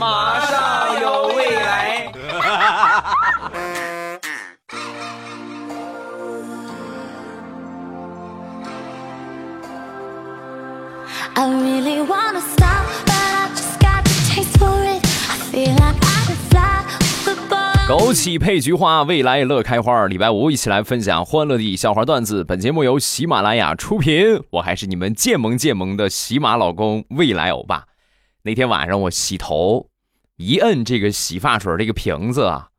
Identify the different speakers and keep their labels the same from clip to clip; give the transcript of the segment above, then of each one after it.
Speaker 1: 马上有未来。
Speaker 2: 哈哈哈哈哈哈。
Speaker 3: 枸杞配菊花，未来乐开花。礼拜五一起来分享欢乐的笑话段子。本节目由喜马拉雅出品，我还是你们建萌建萌的喜马老公，未来欧巴。那天晚上我洗头。一摁这个洗发水这个瓶子啊，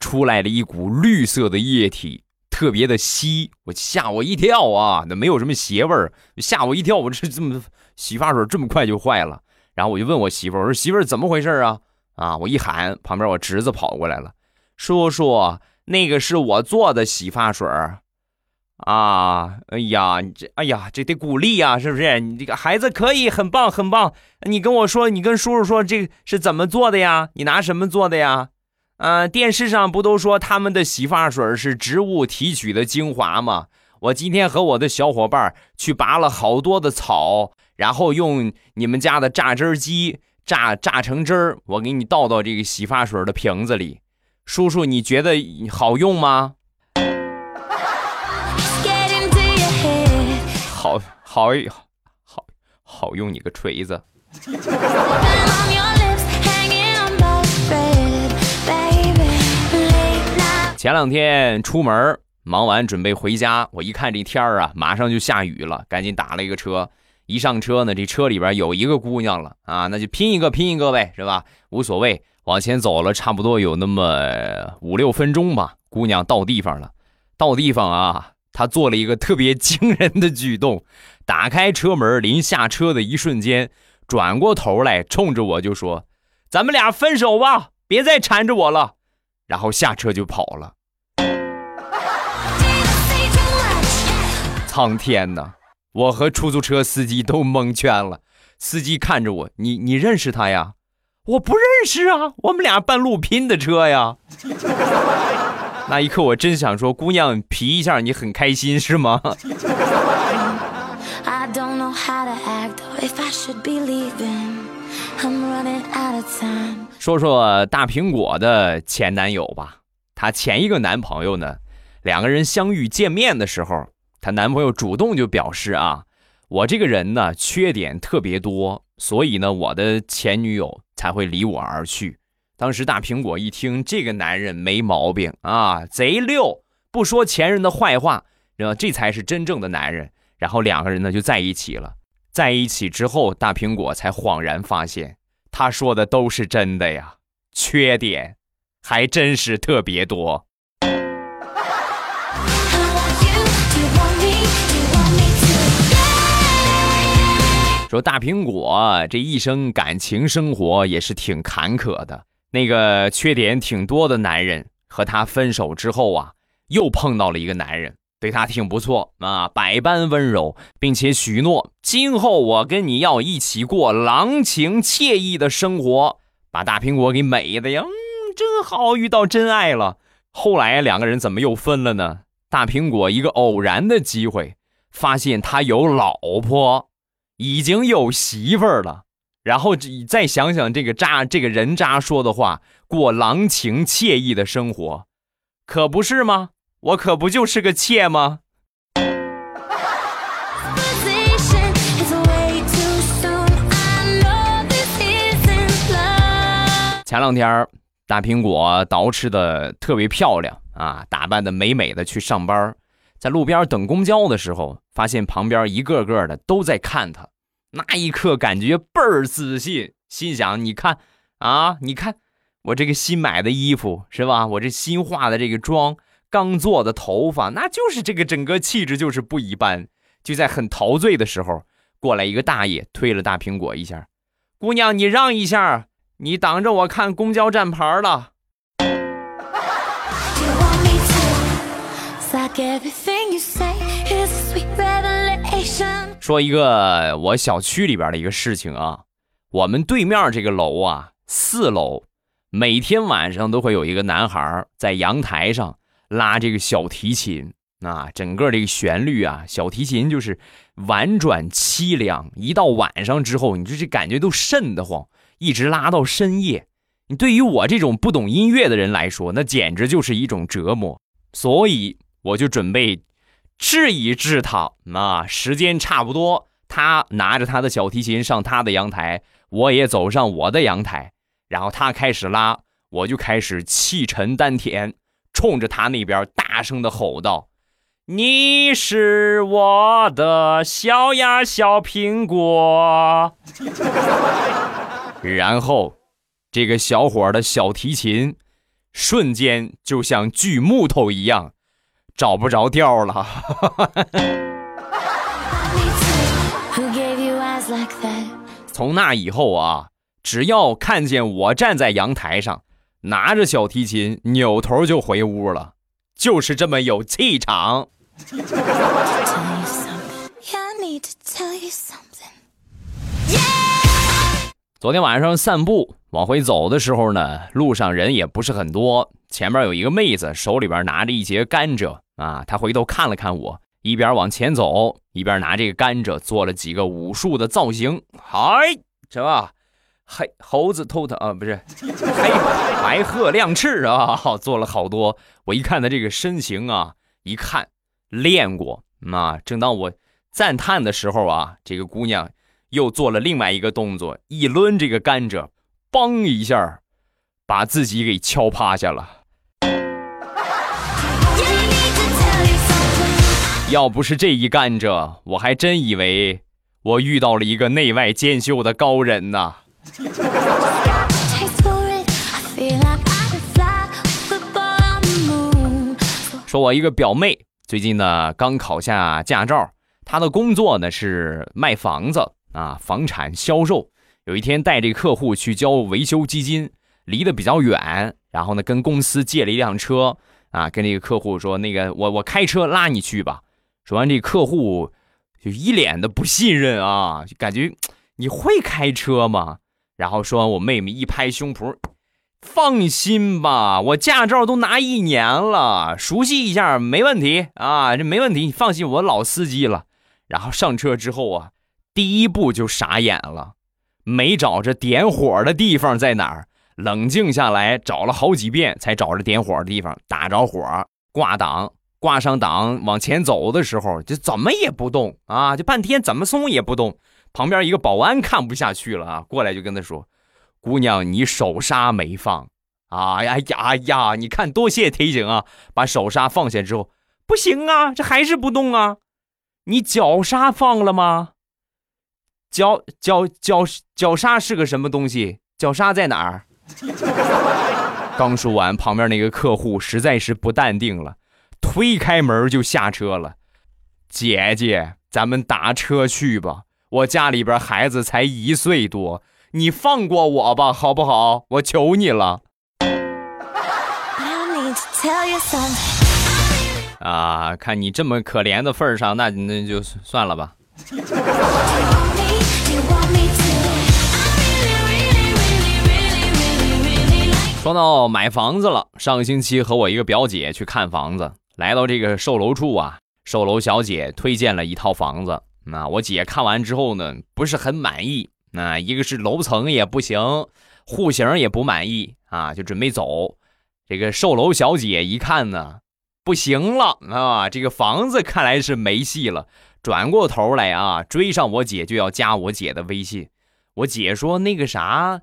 Speaker 3: 出来了一股绿色的液体，特别的稀，我吓我一跳啊！那没有什么邪味儿，吓我一跳。我这这么洗发水这么快就坏了，然后我就问我媳妇儿，我说媳妇儿怎么回事啊？啊！我一喊，旁边我侄子跑过来了。叔叔，那个是我做的洗发水儿，啊，哎呀，这，哎呀，这得鼓励呀，是不是？你这个孩子可以，很棒，很棒。你跟我说，你跟叔叔说，这是怎么做的呀？你拿什么做的呀？啊，电视上不都说他们的洗发水是植物提取的精华吗？我今天和我的小伙伴去拔了好多的草，然后用你们家的榨汁机榨榨成汁儿，我给你倒到这个洗发水的瓶子里。叔叔，你觉得好用吗？好好好好用你个锤子！前两天出门忙完准备回家，我一看这天儿啊，马上就下雨了，赶紧打了一个车。一上车呢，这车里边有一个姑娘了啊，那就拼一个拼一个呗，是吧？无所谓。往前走了差不多有那么五六分钟吧，姑娘到地方了。到地方啊，他做了一个特别惊人的举动，打开车门，临下车的一瞬间，转过头来冲着我就说：“咱们俩分手吧，别再缠着我了。”然后下车就跑了。苍天呐！我和出租车司机都蒙圈了。司机看着我，你你认识他呀？我不认识啊，我们俩半路拼的车呀。那一刻，我真想说，姑娘皮一下，你很开心是吗. 说说大苹果的前男友吧。她前一个男朋友呢，两个人相遇见面的时候，她男朋友主动就表示啊，我这个人呢缺点特别多，所以呢我的前女友才会离我而去。当时大苹果一听这个男人没毛病啊，贼溜，不说前任的坏话，然后这才是真正的男人。然后两个人呢就在一起了。在一起之后，大苹果才恍然发现，他说的都是真的呀，缺点还真是特别多。说大苹果这一生感情生活也是挺坎坷的，那个缺点挺多的男人和他分手之后啊，又碰到了一个男人，对他挺不错啊，百般温柔，并且许诺今后我跟你要一起过郎情惬意的生活，把大苹果给美的呀，嗯，真好，遇到真爱了。后来两个人怎么又分了呢？大苹果一个偶然的机会，发现他有老婆。已经有媳妇儿了，然后你再想想这个渣这个人渣说的话，过郎情妾意的生活，可不是吗？我可不就是个妾吗？前两天大苹果捯饬的特别漂亮啊，打扮的美美的去上班，在路边等公交的时候，发现旁边一个个的都在看他，那一刻感觉倍儿自信，心想：你看啊，你看我这个新买的衣服是吧？我这新化的这个妆，刚做的头发，那就是这个整个气质就是不一般。就在很陶醉的时候，过来一个大爷推了大苹果一下，姑娘你让一下。你挡着我看公交站牌了。说一个我小区里边的一个事情啊，我们对面这个楼啊，四楼，每天晚上都会有一个男孩在阳台上拉这个小提琴啊，整个这个旋律啊，小提琴就是婉转凄凉。一到晚上之后，你就这感觉都瘆得慌，一直拉到深夜。你对于我这种不懂音乐的人来说，那简直就是一种折磨。所以我就准备治一治他。啊，时间差不多，他拿着他的小提琴上他的阳台，我也走上我的阳台，然后他开始拉，我就开始气沉丹田，冲着他那边大声的吼道。你是我的小呀小苹果，然后，这个小伙的小提琴瞬间就像锯木头一样，找不着调了。从那以后啊，只要看见我站在阳台上，拿着小提琴，扭头就回屋了，就是这么有气场。昨天晚上散步往回走的时候呢，路上人也不是很多。前面有一个妹子，手里边拿着一节甘蔗啊，他回头看了看我，一边往前走，一边拿这个甘蔗做了几个武术的造型。嗨，这黑猴子偷桃啊，不是黑白鹤亮翅啊，做了好多。我一看他这个身形啊，一看。练过啊！正当我赞叹的时候啊，这个姑娘又做了另外一个动作，一抡这个甘蔗，嘣一下，把自己给敲趴下了。要不是这一干着，我还真以为我遇到了一个内外兼修的高人呢。说我一个表妹。最近呢，刚考下驾照，她的工作呢是卖房子啊，房产销售。有一天带这客户去交维修基金，离得比较远，然后呢跟公司借了一辆车啊，跟这个客户说：“那个我我开车拉你去吧。”说完，这客户就一脸的不信任啊，就感觉你会开车吗？然后说完，我妹妹一拍胸脯。放心吧，我驾照都拿一年了，熟悉一下没问题啊，这没问题，你放心，我老司机了。然后上车之后啊，第一步就傻眼了，没找着点火的地方在哪儿，冷静下来找了好几遍才找着点火的地方，打着火，挂档，挂上档，往前走的时候就怎么也不动啊，就半天怎么松也不动。旁边一个保安看不下去了啊，过来就跟他说。姑娘，你手刹没放啊？呀呀呀！你看，多谢提醒啊！把手刹放下之后，不行啊，这还是不动啊。你脚刹放了吗？脚脚脚脚刹是个什么东西？脚刹在哪儿？刚说完，旁边那个客户实在是不淡定了，推开门就下车了。姐姐，咱们打车去吧，我家里边孩子才一岁多。你放过我吧，好不好？我求你了。啊，看你这么可怜的份上，那那就算了吧。说到买房子了，上个星期和我一个表姐去看房子，来到这个售楼处啊，售楼小姐推荐了一套房子。那我姐看完之后呢，不是很满意。那一个是楼层也不行，户型也不满意啊，就准备走。这个售楼小姐一看呢，不行了啊，这个房子看来是没戏了。转过头来啊，追上我姐就要加我姐的微信。我姐说：“那个啥，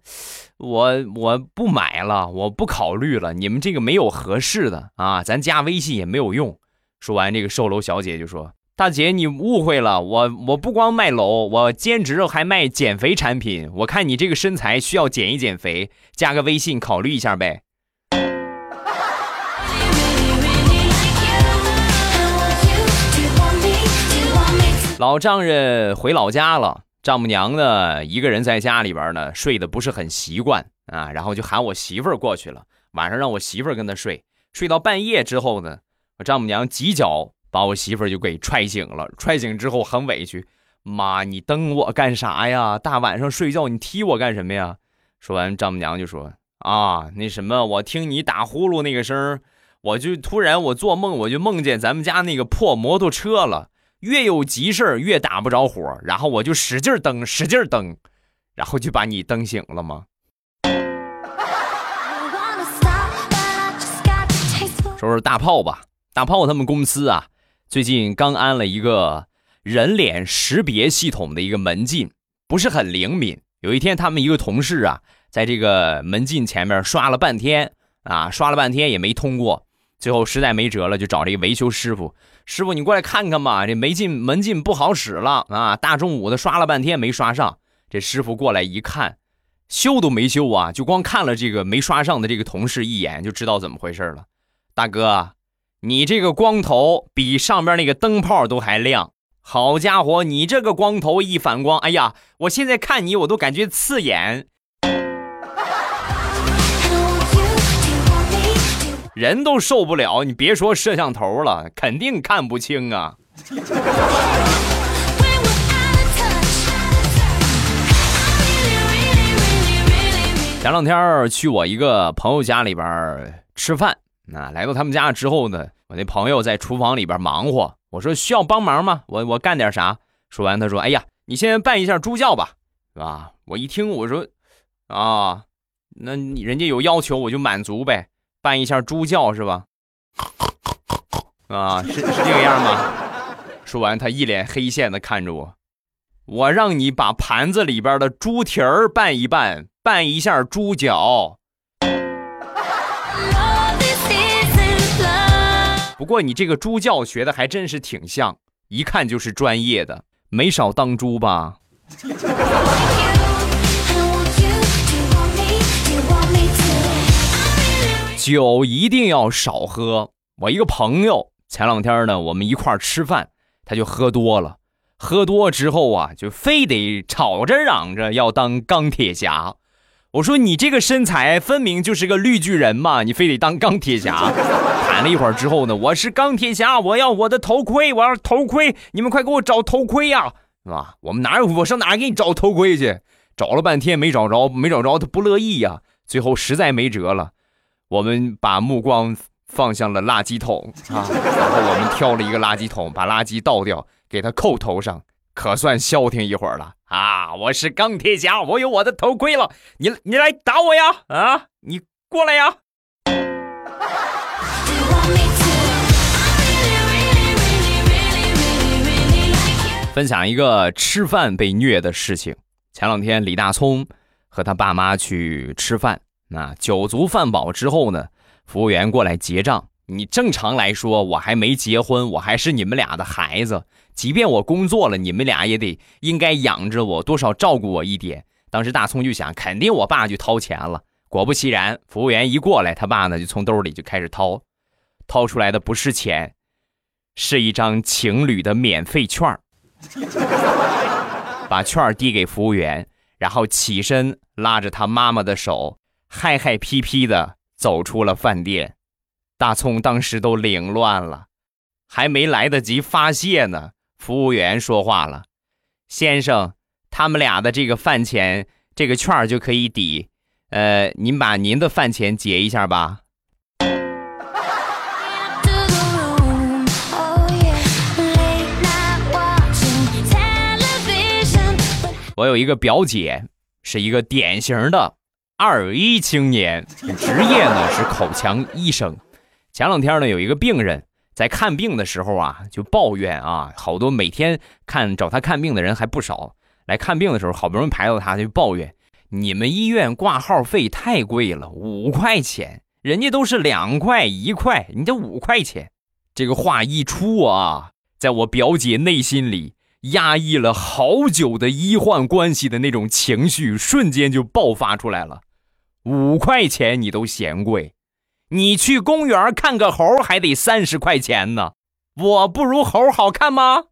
Speaker 3: 我我不买了，我不考虑了。你们这个没有合适的啊，咱加微信也没有用。”说完，这个售楼小姐就说。大姐，你误会了，我我不光卖楼，我兼职还卖减肥产品。我看你这个身材需要减一减肥，加个微信考虑一下呗。老丈人回老家了，丈母娘呢一个人在家里边呢，睡得不是很习惯啊，然后就喊我媳妇儿过去了，晚上让我媳妇儿跟他睡，睡到半夜之后呢，我丈母娘几脚。把我媳妇儿就给踹醒了，踹醒之后很委屈，妈，你蹬我干啥呀？大晚上睡觉你踢我干什么呀？说完，丈母娘就说：“啊，那什么，我听你打呼噜那个声我就突然我做梦，我就梦见咱们家那个破摩托车了，越有急事越打不着火，然后我就使劲蹬，使劲蹬，然后就把你蹬醒了吗？说说大炮吧，大炮他们公司啊，最近刚安了一个人脸识别系统的一个门禁，不是很灵敏。有一天，他们一个同事啊，在这个门禁前面刷了半天啊，刷了半天也没通过，最后实在没辙了，就找这个维修师傅。师傅，你过来看看吧，这门进门禁不好使了啊！大中午的刷了半天没刷上。这师傅过来一看，修都没修啊，就光看了这个没刷上的这个同事一眼，就知道怎么回事了。大哥，你这个光头比上边那个灯泡都还亮。好家伙，你这个光头一反光，哎呀，我现在看你我都感觉刺眼，人都受不了。你别说摄像头了，肯定看不清啊。前两天去我一个朋友家里边吃饭，那来到他们家之后呢，我那朋友在厨房里边忙活，我说需要帮忙吗？我我干点啥？说完他说：“哎呀，你先办一下猪教吧，是吧？”我一听我说：“啊，那人家有要求我就满足呗，拌一下猪叫是吧？”啊，是是这个样吗？说完他一脸黑线的看着我，我让你把盘子里边的猪蹄儿拌一拌，拌一下猪脚。不过你这个猪教学的还真是挺像，一看就是专业的，没少当猪吧？酒一定要少喝。我一个朋友前两天呢，我们一块儿吃饭，他就喝多了，喝多之后啊，就非得吵着嚷着要当钢铁侠。我说你这个身材分明就是个绿巨人嘛，你非得当钢铁侠。喊了一会儿之后呢，我是钢铁侠，我要我的头盔，我要头盔，你们快给我找头盔呀、是吧？我们哪有我上哪给你找头盔去？找了半天没找着，没找着，他不乐意呀、最后实在没辙了，我们把目光放向了垃圾桶啊，然后我们挑了一个垃圾桶，把垃圾倒掉，给他扣头上，可算消停一会儿了啊！我是钢铁侠，我有我的头盔了，你你来打我呀！啊，你过来呀.分享一个吃饭被虐的事情。前两天李大聪和他爸妈去吃饭，那酒足饭饱之后呢，服务员过来结账。你正常来说，我还没结婚，我还是你们俩的孩子。即便我工作了，你们俩也得应该养着我，多少照顾我一点。当时大葱就想，肯定我爸就掏钱了。果不其然，服务员一过来，他爸呢就从兜里就开始掏，掏出来的不是钱，是一张情侣的免费券儿把券儿递给服务员，然后起身拉着他妈妈的手，嗨嗨皮皮的走出了饭店。大葱当时都凌乱了，还没来得及发泄呢，服务员说话了：“先生，他们俩的这个饭钱，这个券就可以抵。呃，您把您的饭钱结一下吧。”我有一个表姐，是一个典型的二一青年，职业呢是口腔医生。前两天呢，有一个病人在看病的时候啊，就抱怨啊，好多每天看找他看病的人还不少，来看病的时候好不容易排到他，就抱怨你们医院挂号费太贵了，五块钱，人家都是两块一块，你这五块钱。这个话一出啊，在我表姐内心里压抑了好久的医患关系的那种情绪，瞬间就爆发出来了。五块钱你都嫌贵，你去公园看个猴还得三十块钱呢，我不如猴好看吗.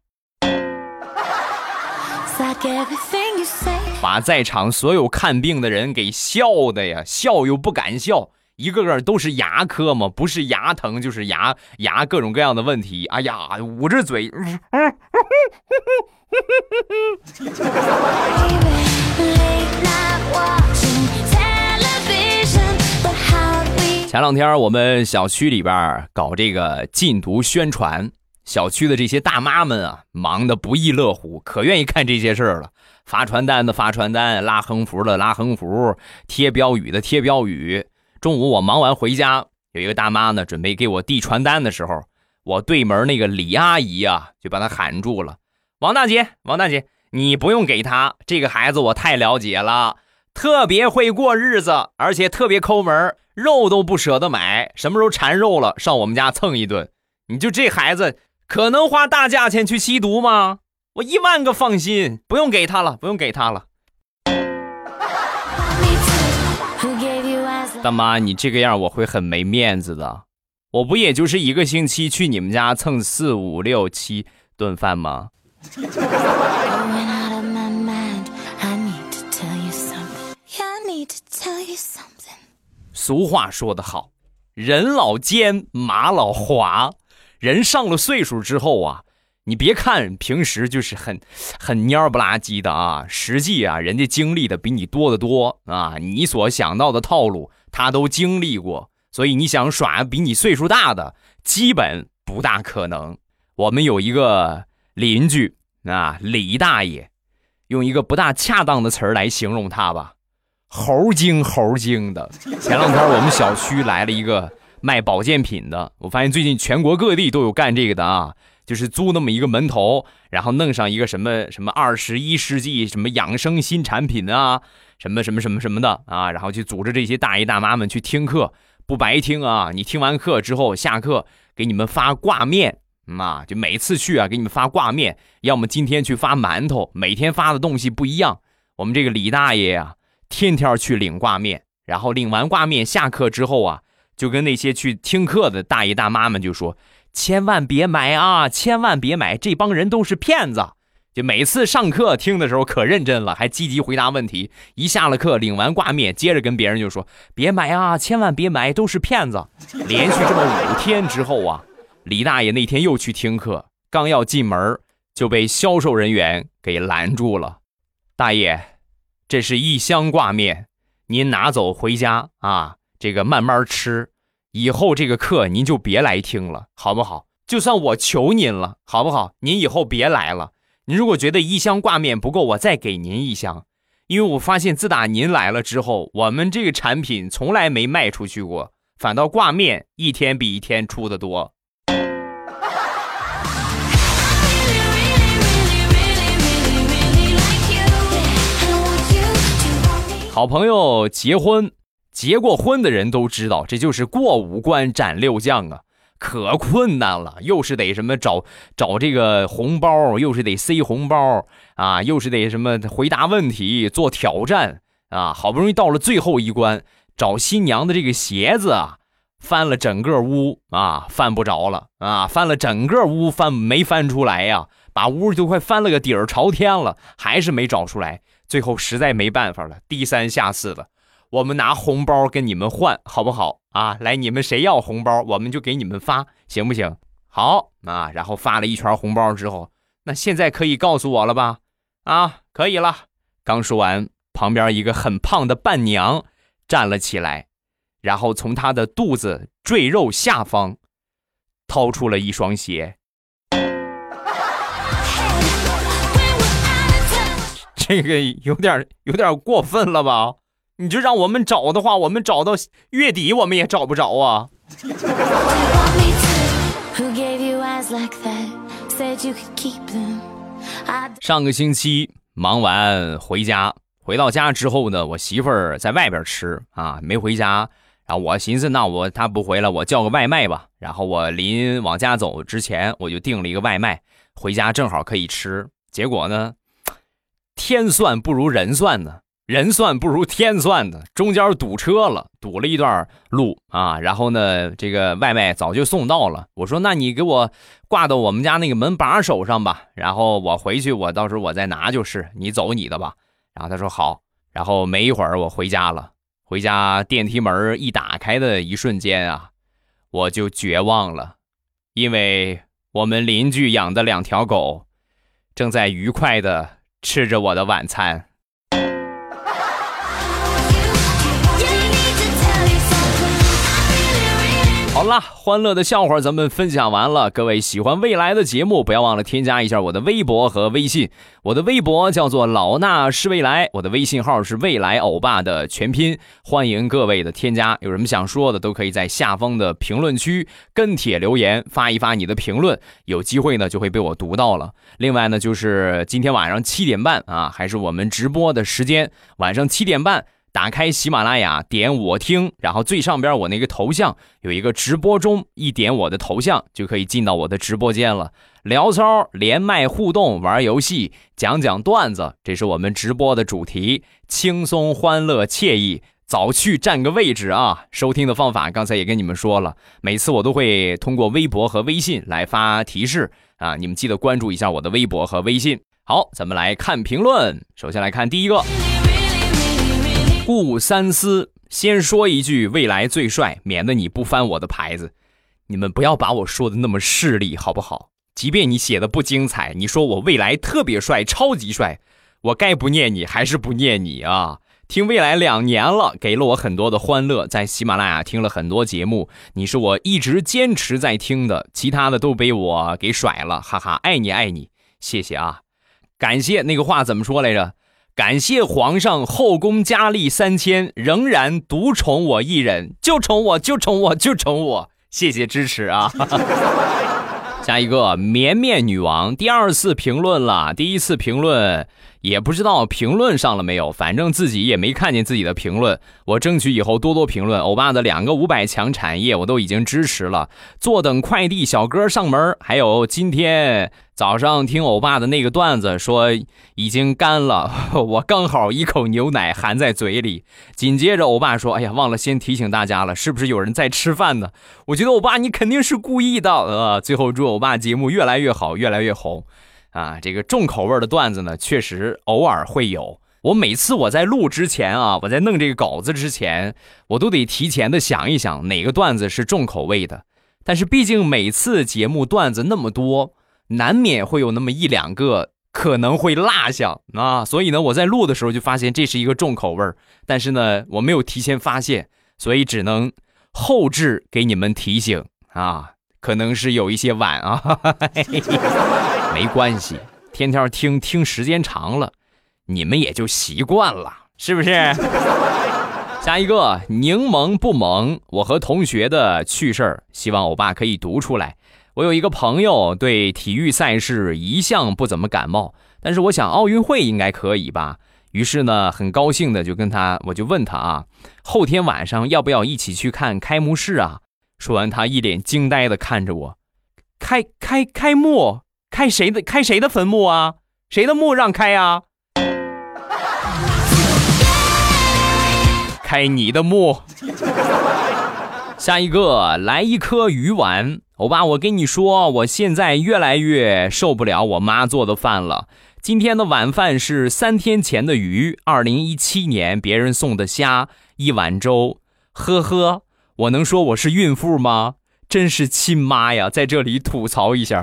Speaker 3: 把在场所有看病的人给笑的呀，笑又不敢笑，一个个都是牙科嘛，不是牙疼就是牙牙各种各样的问题。哎呀，捂着嘴，前两天我们小区里边搞这个禁毒宣传，小区的这些大妈们啊，忙得不亦乐乎，可愿意看这些事儿了。发传单的发传单，拉横幅的拉横幅，贴标语的贴标语。中午我忙完回家，有一个大妈呢，准备给我递传单的时候，我对门那个李阿姨啊，就把她喊住了：“王大姐，王大姐，你不用给她，这个孩子我太了解了，特别会过日子，而且特别抠门，肉都不舍得买，什么时候馋肉了，上我们家蹭一顿。你就这孩子，可能花大价钱去吸毒吗？”我一万个放心，不用给他了，不用给他了。大妈，你这个样我会很没面子的。我不也就是一个星期去你们家蹭四五六七顿饭吗？俗话说得好，人老奸，马老滑。人上了岁数之后啊。你别看平时就是很很蔫不拉几的啊，实际啊，人家经历的比你多得多啊。你所想到的套路，他都经历过，所以你想耍比你岁数大的，基本不大可能。我们有一个邻居啊，李大爷，用一个不大恰当的词儿来形容他吧，猴精猴精的。前两天我们小区来了一个卖保健品的，我发现最近全国各地都有干这个的啊。就是租那么一个门头，然后弄上一个什么什么二十一世纪什么养生新产品啊，什么什么什么什么的啊，然后去组织这些大爷大妈们去听课，不白听啊！你听完课之后下课给你们发挂面啊，就每次去啊给你们发挂面，要么今天去发馒头，每天发的东西不一样。我们这个李大爷呀，天天去领挂面，然后领完挂面下课之后啊，就跟那些去听课的大爷大妈们就说。千万别买啊！千万别买，这帮人都是骗子。就每次上课听的时候可认真了，还积极回答问题。一下了课，领完挂面，接着跟别人就说：“别买啊，千万别买，都是骗子。”连续这么五天之后啊，李大爷那天又去听课，刚要进门就被销售人员给拦住了。大爷，这是一箱挂面，您拿走回家啊，这个慢慢吃。以后这个课您就别来听了，好不好？就算我求您了，好不好？您以后别来了。您如果觉得一箱挂面不够，我再给您一箱。因为我发现自打您来了之后，我们这个产品从来没卖出去过，反倒挂面一天比一天出的多。好朋友结婚。结过婚的人都知道，这就是过五关斩六将啊，可困难了。又是得什么找找这个红包，又是得塞红包啊，又是得什么回答问题、做挑战啊。好不容易到了最后一关，找新娘的这个鞋子啊，翻了整个屋啊，翻不着了啊，翻了整个屋翻没翻出来呀，把屋就快翻了个底儿朝天了，还是没找出来。最后实在没办法了，低三下四的。我们拿红包跟你们换，好不好啊？来，你们谁要红包，我们就给你们发，行不行？好啊。然后发了一圈红包之后，那现在可以告诉我了吧？啊，可以了。刚说完，旁边一个很胖的伴娘站了起来，然后从她的肚子赘肉下方掏出了一双鞋。这个有点有点过分了吧？你就让我们找的话，我们找到月底我们也找不着啊。上个星期忙完回家，回到家之后呢，我媳妇儿在外边吃啊，没回家。然后我寻思，那我她不回来，我叫个外卖吧。然后我临往家走之前，我就订了一个外卖，回家正好可以吃。结果呢，天算不如人算呢。人算不如天算的，中间堵车了，堵了一段路啊。然后呢，这个外卖早就送到了。我说：“那你给我挂到我们家那个门把手上吧。”然后我回去，我到时候我再拿就是。你走你的吧。然后他说好。然后没一会儿我回家了。回家电梯门一打开的一瞬间啊，我就绝望了，因为我们邻居养的两条狗正在愉快的吃着我的晚餐。好啦，欢乐的笑话咱们分享完了。各位喜欢未来的节目，不要忘了添加一下我的微博和微信。我的微博叫做老衲是未来，我的微信号是未来欧巴的全拼。欢迎各位的添加，有什么想说的，都可以在下方的评论区跟帖留言，发一发你的评论，有机会呢就会被我读到了。另外呢，就是今天晚上七点半啊，还是我们直播的时间，晚上七点半。打开喜马拉雅，点我听，然后最上边我那个头像有一个直播中，一点我的头像就可以进到我的直播间了。聊骚、连麦互动、玩游戏、讲讲段子，这是我们直播的主题，轻松、欢乐、惬意。早去占个位置啊！收听的方法刚才也跟你们说了，每次我都会通过微博和微信来发提示啊，你们记得关注一下我的微博和微信。好，咱们来看评论，首先来看第一个。顾三思，先说一句：未来最帅，免得你不翻我的牌子。你们不要把我说的那么势利，好不好？即便你写的不精彩，你说我未来特别帅，超级帅，我该不念你还是不念你啊？听未来两年了，给了我很多的欢乐，在喜马拉雅听了很多节目，你是我一直坚持在听的，其他的都被我给甩了，哈哈，爱你爱你，谢谢啊，感谢那个话怎么说来着？感谢皇上后宫佳丽三千，仍然独宠我一人，就宠我，就宠我，就宠我。谢谢支持啊！下一个绵绵女王第二次评论了，第一次评论也不知道评论上了没有，反正自己也没看见自己的评论。我争取以后多多评论。欧巴的两个五百强产业我都已经支持了，坐等快递小哥上门，还有今天。早上听欧巴的那个段子，说已经干了，我刚好一口牛奶含在嘴里。紧接着欧巴说：“哎呀，忘了先提醒大家了，是不是有人在吃饭呢？”我觉得欧巴你肯定是故意的。呃，最后祝欧巴节目越来越好，越来越红。啊，这个重口味的段子呢，确实偶尔会有。我每次我在录之前啊，我在弄这个稿子之前，我都得提前的想一想哪个段子是重口味的。但是毕竟每次节目段子那么多。难免会有那么一两个可能会落下啊，所以呢，我在录的时候就发现这是一个重口味，但是呢，我没有提前发现，所以只能后置给你们提醒啊，可能是有一些晚啊，没关系，天天听听时间长了，你们也就习惯了，是不是？下一个柠檬不萌，我和同学的趣事儿，希望欧巴可以读出来。我有一个朋友对体育赛事一向不怎么感冒，但是我想奥运会应该可以吧。于是呢，很高兴的就跟他，我就问他啊，后天晚上要不要一起去看开幕式啊？说完，他一脸惊呆的看着我，开开开幕，开谁的开谁的坟墓啊？谁的墓让开啊？开你的墓。下一个来一颗鱼丸。欧巴，我跟你说，我现在越来越受不了我妈做的饭了。今天的晚饭是三天前的鱼，二零一七年别人送的虾，一碗粥。呵呵，我能说我是孕妇吗？真是亲妈呀，在这里吐槽一下，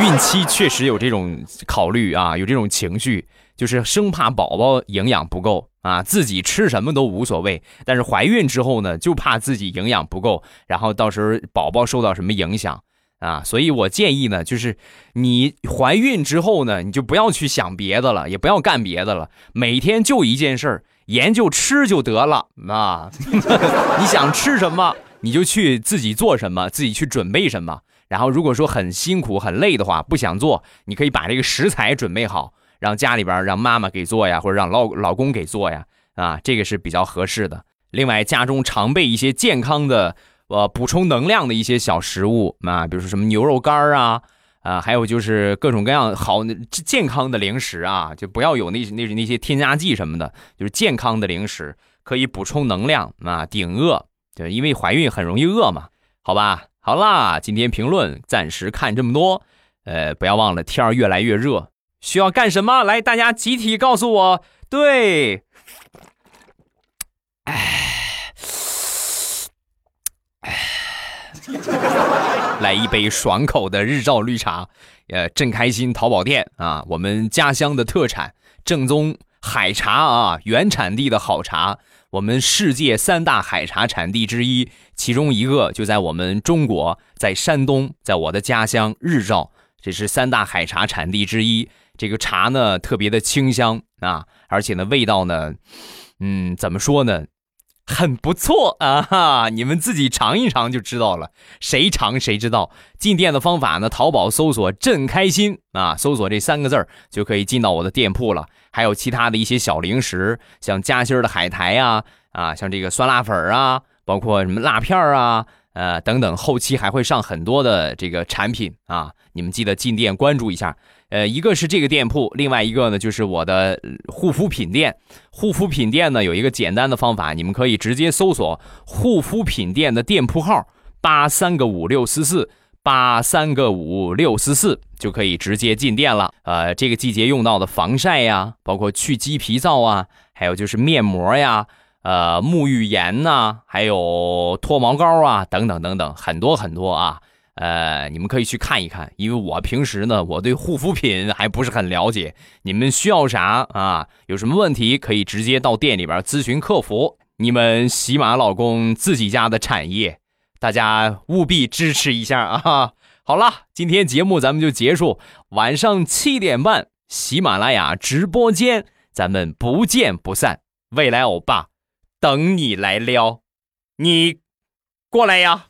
Speaker 3: 孕期确实有这种考虑啊，有这种情绪，就是生怕宝宝营养不够。啊，自己吃什么都无所谓，但是怀孕之后呢，就怕自己营养不够，然后到时候宝宝受到什么影响啊？所以我建议呢，就是你怀孕之后呢，你就不要去想别的了，也不要干别的了，每天就一件事儿，研究吃就得了啊！你想吃什么，你就去自己做什么，自己去准备什么。然后如果说很辛苦很累的话，不想做，你可以把这个食材准备好。让家里边让妈妈给做呀，或者让老老公给做呀，啊，这个是比较合适的。另外，家中常备一些健康的，呃，补充能量的一些小食物啊，比如说什么牛肉干啊，啊，还有就是各种各样好健康的零食啊，就不要有那那那些添加剂什么的，就是健康的零食可以补充能量啊，顶饿。对，因为怀孕很容易饿嘛，好吧。好啦，今天评论暂时看这么多，呃，不要忘了天儿越来越热。需要干什么？来，大家集体告诉我。对，哎，来一杯爽口的日照绿茶，呃，正开心淘宝店啊，我们家乡的特产，正宗海茶啊，原产地的好茶，我们世界三大海茶产地之一，其中一个就在我们中国，在山东，在我的家乡日照，这是三大海茶产地之一。这个茶呢，特别的清香啊，而且呢，味道呢，嗯，怎么说呢？很不错啊哈！你们自己尝一尝就知道了，谁尝谁知道。进店的方法呢？淘宝搜索“朕开心”啊，搜索这三个字儿就可以进到我的店铺了。还有其他的一些小零食，像夹心的海苔啊，啊，像这个酸辣粉啊，包括什么辣片儿啊，呃等等。后期还会上很多的这个产品啊，你们记得进店关注一下。呃，一个是这个店铺，另外一个呢就是我的护肤品店。护肤品店呢有一个简单的方法，你们可以直接搜索护肤品店的店铺号八三个五六四四八三个五六四四，就可以直接进店了。呃，这个季节用到的防晒呀，包括去鸡皮皂啊，还有就是面膜呀，呃，沐浴盐呐，还有脱毛膏啊，等等等等，很多很多啊。呃，你们可以去看一看，因为我平时呢，我对护肤品还不是很了解。你们需要啥啊？有什么问题可以直接到店里边咨询客服。你们喜马老公自己家的产业，大家务必支持一下啊！好了，今天节目咱们就结束，晚上七点半喜马拉雅直播间，咱们不见不散。未来欧巴，等你来撩，你过来呀！